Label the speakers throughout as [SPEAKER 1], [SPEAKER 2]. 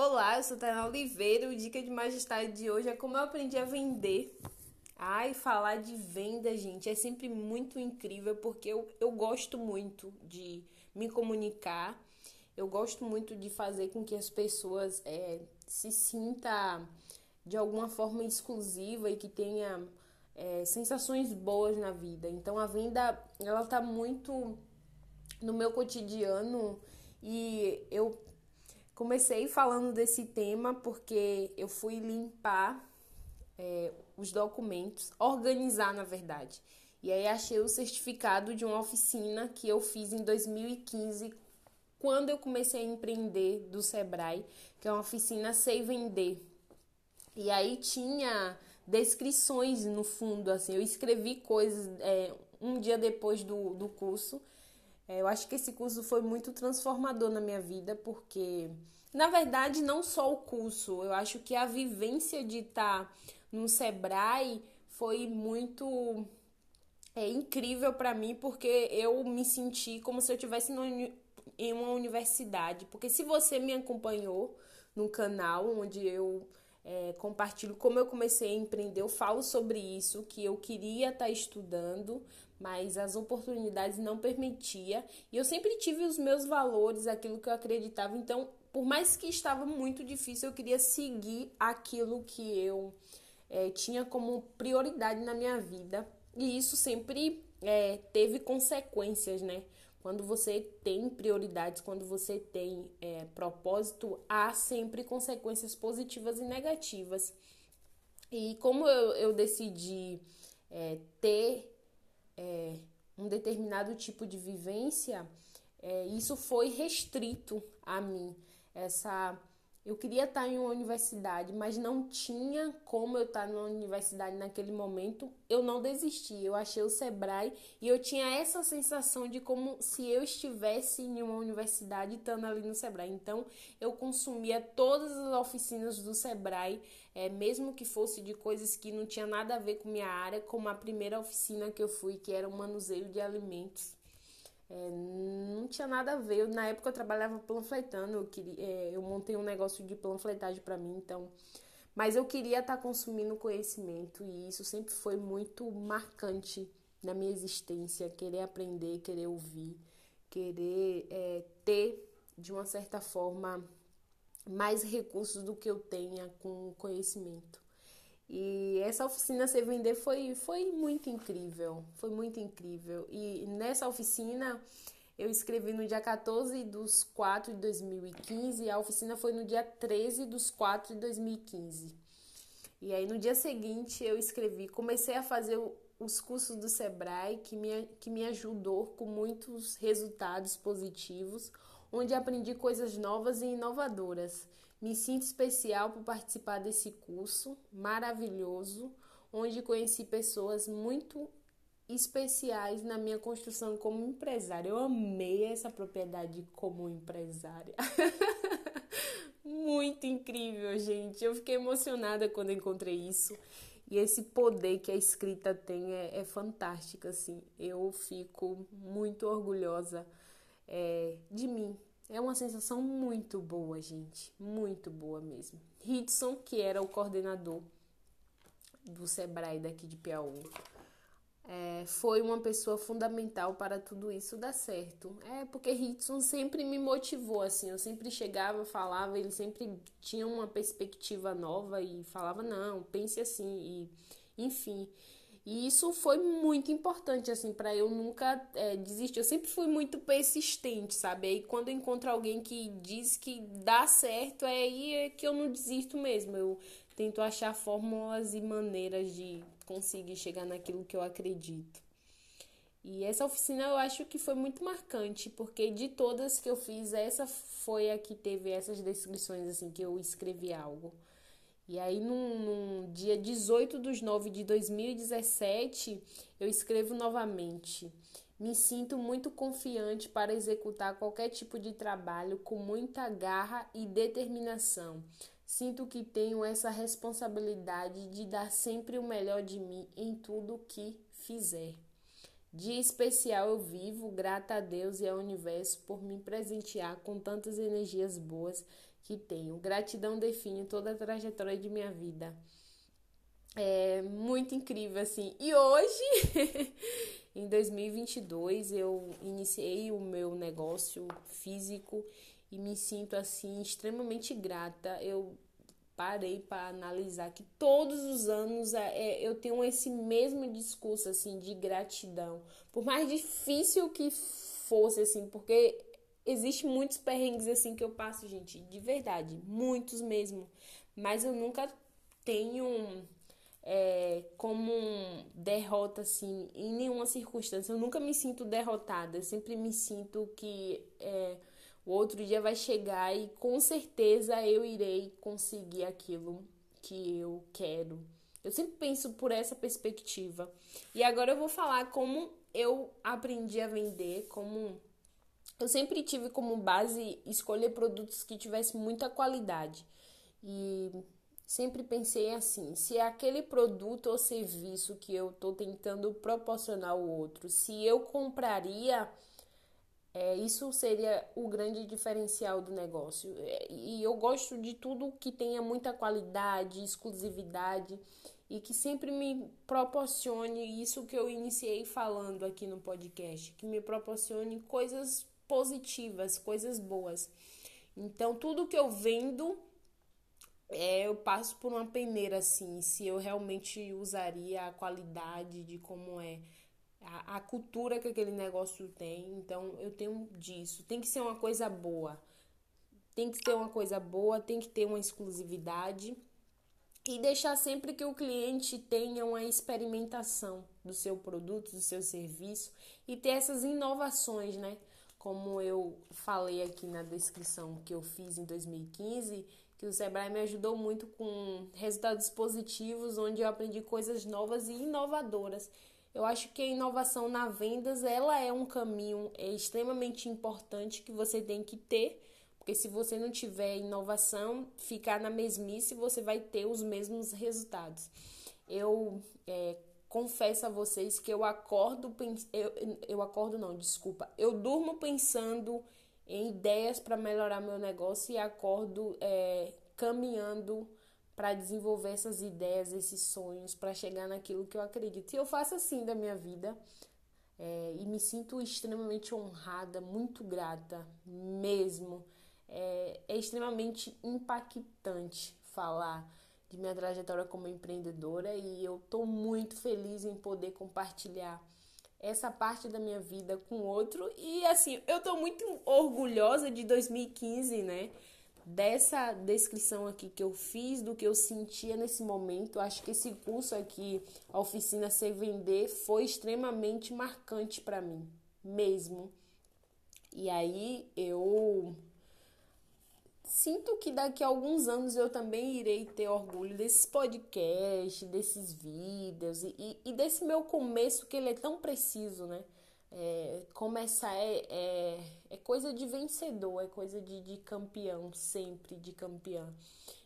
[SPEAKER 1] Olá, eu sou Tainá Oliveira. O Dica de Majestade de hoje é como eu aprendi a vender. Ai, falar de venda, gente, é sempre muito incrível porque eu, eu gosto muito de me comunicar. Eu gosto muito de fazer com que as pessoas é, se sinta de alguma forma exclusiva e que tenha é, sensações boas na vida. Então a venda ela tá muito no meu cotidiano e eu Comecei falando desse tema porque eu fui limpar é, os documentos, organizar na verdade. E aí achei o certificado de uma oficina que eu fiz em 2015, quando eu comecei a empreender do Sebrae, que é uma oficina Sei Vender. E aí tinha descrições no fundo, assim, eu escrevi coisas é, um dia depois do, do curso eu acho que esse curso foi muito transformador na minha vida, porque, na verdade, não só o curso, eu acho que a vivência de estar no Sebrae foi muito é, incrível para mim, porque eu me senti como se eu estivesse em uma universidade. Porque se você me acompanhou no canal, onde eu é, compartilho como eu comecei a empreender, eu falo sobre isso, que eu queria estar estudando, mas as oportunidades não permitia e eu sempre tive os meus valores, aquilo que eu acreditava. Então, por mais que estava muito difícil, eu queria seguir aquilo que eu é, tinha como prioridade na minha vida e isso sempre é, teve consequências, né? Quando você tem prioridades, quando você tem é, propósito, há sempre consequências positivas e negativas. E como eu, eu decidi é, ter é, um determinado tipo de vivência, é, isso foi restrito a mim. Essa eu queria estar em uma universidade, mas não tinha como eu estar numa universidade naquele momento. Eu não desisti. Eu achei o Sebrae e eu tinha essa sensação de como se eu estivesse em uma universidade estando ali no Sebrae. Então, eu consumia todas as oficinas do Sebrae, é, mesmo que fosse de coisas que não tinha nada a ver com minha área, como a primeira oficina que eu fui, que era o manuseio de alimentos. É, não tinha nada a ver. Eu, na época eu trabalhava panfletando, eu, queria, é, eu montei um negócio de panfletagem para mim, então. Mas eu queria estar tá consumindo conhecimento e isso sempre foi muito marcante na minha existência. Querer aprender, querer ouvir, querer é, ter, de uma certa forma, mais recursos do que eu tenha com conhecimento. E essa oficina Se Vender foi, foi muito incrível, foi muito incrível. E nessa oficina eu escrevi no dia 14 dos 4 de 2015 e a oficina foi no dia 13 dos 4 de 2015. E aí no dia seguinte eu escrevi, comecei a fazer os cursos do Sebrae que me, que me ajudou com muitos resultados positivos, onde aprendi coisas novas e inovadoras. Me sinto especial por participar desse curso maravilhoso, onde conheci pessoas muito especiais na minha construção como empresária. Eu amei essa propriedade como empresária. muito incrível, gente. Eu fiquei emocionada quando encontrei isso. E esse poder que a escrita tem é, é fantástico, assim. Eu fico muito orgulhosa é, de mim, é uma sensação muito boa, gente. Muito boa mesmo. Hitson, que era o coordenador do Sebrae daqui de Piauí, é, foi uma pessoa fundamental para tudo isso dar certo. É porque Hitson sempre me motivou, assim. Eu sempre chegava, falava, ele sempre tinha uma perspectiva nova e falava: não, pense assim. E, enfim. E isso foi muito importante, assim, para eu nunca é, desistir. Eu sempre fui muito persistente, sabe? Aí quando eu encontro alguém que diz que dá certo, é aí é que eu não desisto mesmo. Eu tento achar fórmulas e maneiras de conseguir chegar naquilo que eu acredito. E essa oficina eu acho que foi muito marcante, porque de todas que eu fiz, essa foi a que teve essas descrições, assim, que eu escrevi algo. E aí, num, num dia 18 de 9 de 2017, eu escrevo novamente. Me sinto muito confiante para executar qualquer tipo de trabalho com muita garra e determinação. Sinto que tenho essa responsabilidade de dar sempre o melhor de mim em tudo que fizer. Dia especial eu vivo, grata a Deus e ao universo por me presentear com tantas energias boas que tenho. Gratidão define toda a trajetória de minha vida. É muito incrível assim. E hoje, em 2022, eu iniciei o meu negócio físico e me sinto assim extremamente grata. Eu parei para analisar que todos os anos é, é, eu tenho esse mesmo discurso assim de gratidão, por mais difícil que fosse assim, porque existe muitos perrengues assim que eu passo, gente, de verdade, muitos mesmo, mas eu nunca tenho é, como derrota assim em nenhuma circunstância. Eu nunca me sinto derrotada, eu sempre me sinto que é, o outro dia vai chegar e com certeza eu irei conseguir aquilo que eu quero. Eu sempre penso por essa perspectiva. E agora eu vou falar como eu aprendi a vender, como eu sempre tive como base escolher produtos que tivessem muita qualidade. E sempre pensei assim: se é aquele produto ou serviço que eu estou tentando proporcionar ao outro, se eu compraria é, isso seria o grande diferencial do negócio. É, e eu gosto de tudo que tenha muita qualidade, exclusividade e que sempre me proporcione isso que eu iniciei falando aqui no podcast, que me proporcione coisas positivas, coisas boas. Então, tudo que eu vendo, é, eu passo por uma peneira assim, se eu realmente usaria a qualidade de como é a, a cultura que aquele negócio tem. Então, eu tenho disso. Tem que ser uma coisa boa. Tem que ter uma coisa boa, tem que ter uma exclusividade e deixar sempre que o cliente tenha uma experimentação do seu produto, do seu serviço e ter essas inovações, né? Como eu falei aqui na descrição que eu fiz em 2015, que o Sebrae me ajudou muito com resultados positivos, onde eu aprendi coisas novas e inovadoras. Eu acho que a inovação na vendas, ela é um caminho é extremamente importante que você tem que ter, porque se você não tiver inovação, ficar na mesmice, você vai ter os mesmos resultados. Eu é, confesso a vocês que eu acordo, eu, eu acordo não, desculpa, eu durmo pensando em ideias para melhorar meu negócio e acordo é, caminhando para desenvolver essas ideias, esses sonhos, para chegar naquilo que eu acredito. E eu faço assim da minha vida é, e me sinto extremamente honrada, muito grata mesmo. É, é extremamente impactante falar de minha trajetória como empreendedora e eu estou muito feliz em poder compartilhar essa parte da minha vida com outro e assim eu estou muito orgulhosa de 2015 né dessa descrição aqui que eu fiz, do que eu sentia nesse momento. Acho que esse curso aqui, a oficina Ser Vender, foi extremamente marcante para mim, mesmo. E aí eu sinto que daqui a alguns anos eu também irei ter orgulho desses podcasts, desses vídeos e, e desse meu começo que ele é tão preciso, né? É, começar é, é, é, coisa de vencedor, é coisa de, de campeão, sempre de campeão.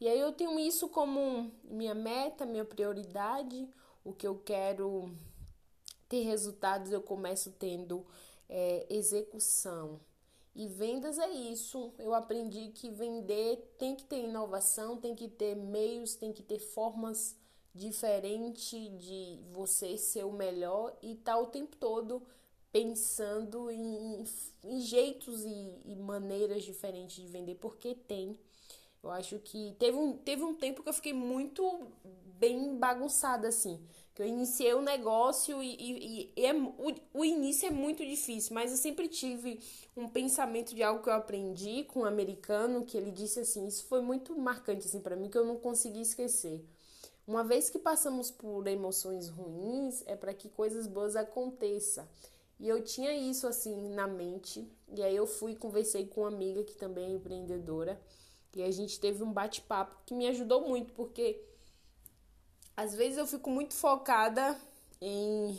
[SPEAKER 1] E aí eu tenho isso como minha meta, minha prioridade, o que eu quero ter resultados, eu começo tendo é, execução. E vendas é isso. Eu aprendi que vender tem que ter inovação, tem que ter meios, tem que ter formas diferentes de você ser o melhor e tá o tempo todo pensando em, em jeitos e, e, maneiras diferentes de vender, porque tem. Eu acho que teve um, teve um tempo que eu fiquei muito bem bagunçada, assim. Que eu iniciei o um negócio e, e, e é, o, o início é muito difícil, mas eu sempre tive um pensamento de algo que eu aprendi com um americano, que ele disse assim, isso foi muito marcante assim para mim, que eu não consegui esquecer. Uma vez que passamos por emoções ruins, é para que coisas boas aconteçam. E eu tinha isso assim na mente. E aí eu fui conversei com uma amiga que também é empreendedora. E a gente teve um bate-papo que me ajudou muito, porque às vezes eu fico muito focada em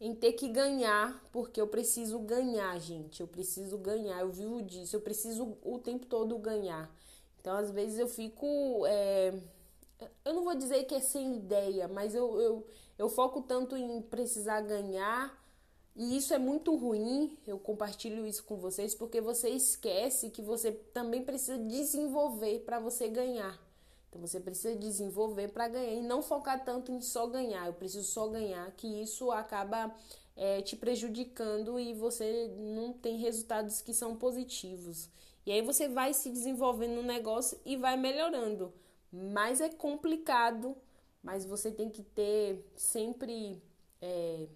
[SPEAKER 1] em ter que ganhar, porque eu preciso ganhar, gente. Eu preciso ganhar, eu vivo disso, eu preciso o tempo todo ganhar. Então, às vezes eu fico. É... eu não vou dizer que é sem ideia, mas eu, eu, eu foco tanto em precisar ganhar E isso é muito ruim, eu compartilho isso com vocês, porque você esquece que você também precisa desenvolver para você ganhar. Então você precisa desenvolver para ganhar e não focar tanto em só ganhar. Eu preciso só ganhar, que isso acaba é, te prejudicando e você não tem resultados que são positivos. E aí você vai se desenvolvendo no negócio e vai melhorando. Mas é complicado, mas você tem que ter sempre é,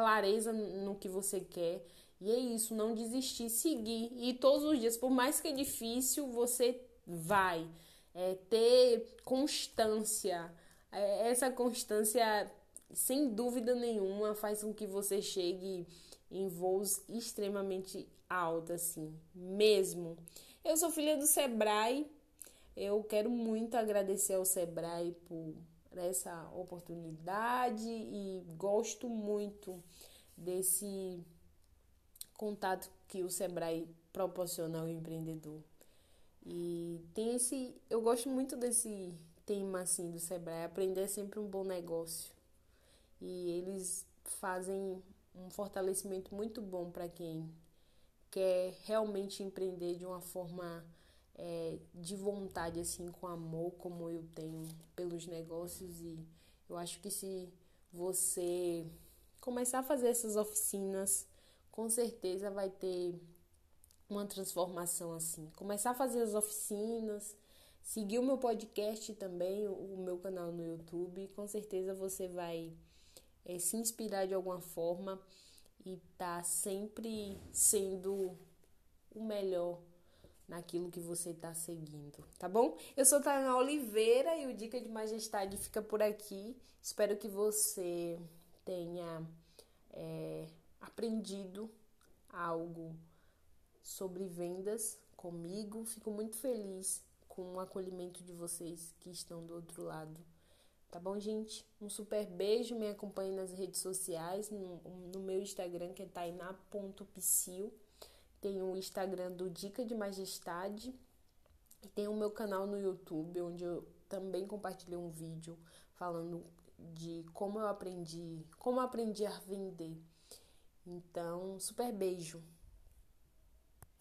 [SPEAKER 1] clareza no que você quer. E é isso, não desistir, seguir. E todos os dias, por mais que é difícil, você vai. É, ter constância. É, essa constância, sem dúvida nenhuma, faz com que você chegue em voos extremamente altos, assim, mesmo. Eu sou filha do Sebrae. Eu quero muito agradecer ao Sebrae por essa oportunidade e gosto muito desse contato que o Sebrae proporciona ao empreendedor. E tem esse, eu gosto muito desse tema assim do Sebrae, aprender é sempre um bom negócio. E eles fazem um fortalecimento muito bom para quem quer realmente empreender de uma forma é, de vontade, assim, com amor, como eu tenho pelos negócios. E eu acho que se você começar a fazer essas oficinas, com certeza vai ter uma transformação assim. Começar a fazer as oficinas, seguir o meu podcast também, o meu canal no YouTube, com certeza você vai é, se inspirar de alguma forma e tá sempre sendo o melhor naquilo que você está seguindo, tá bom? Eu sou Tana Oliveira e o Dica de Majestade fica por aqui. Espero que você tenha é, aprendido algo sobre vendas comigo. Fico muito feliz com o acolhimento de vocês que estão do outro lado. Tá bom, gente? Um super beijo. Me acompanhe nas redes sociais, no, no meu Instagram, que é tainá.psil. Tem o Instagram do Dica de Majestade. E tem o meu canal no YouTube, onde eu também compartilhei um vídeo falando de como eu aprendi, como eu aprendi a vender. Então, super beijo.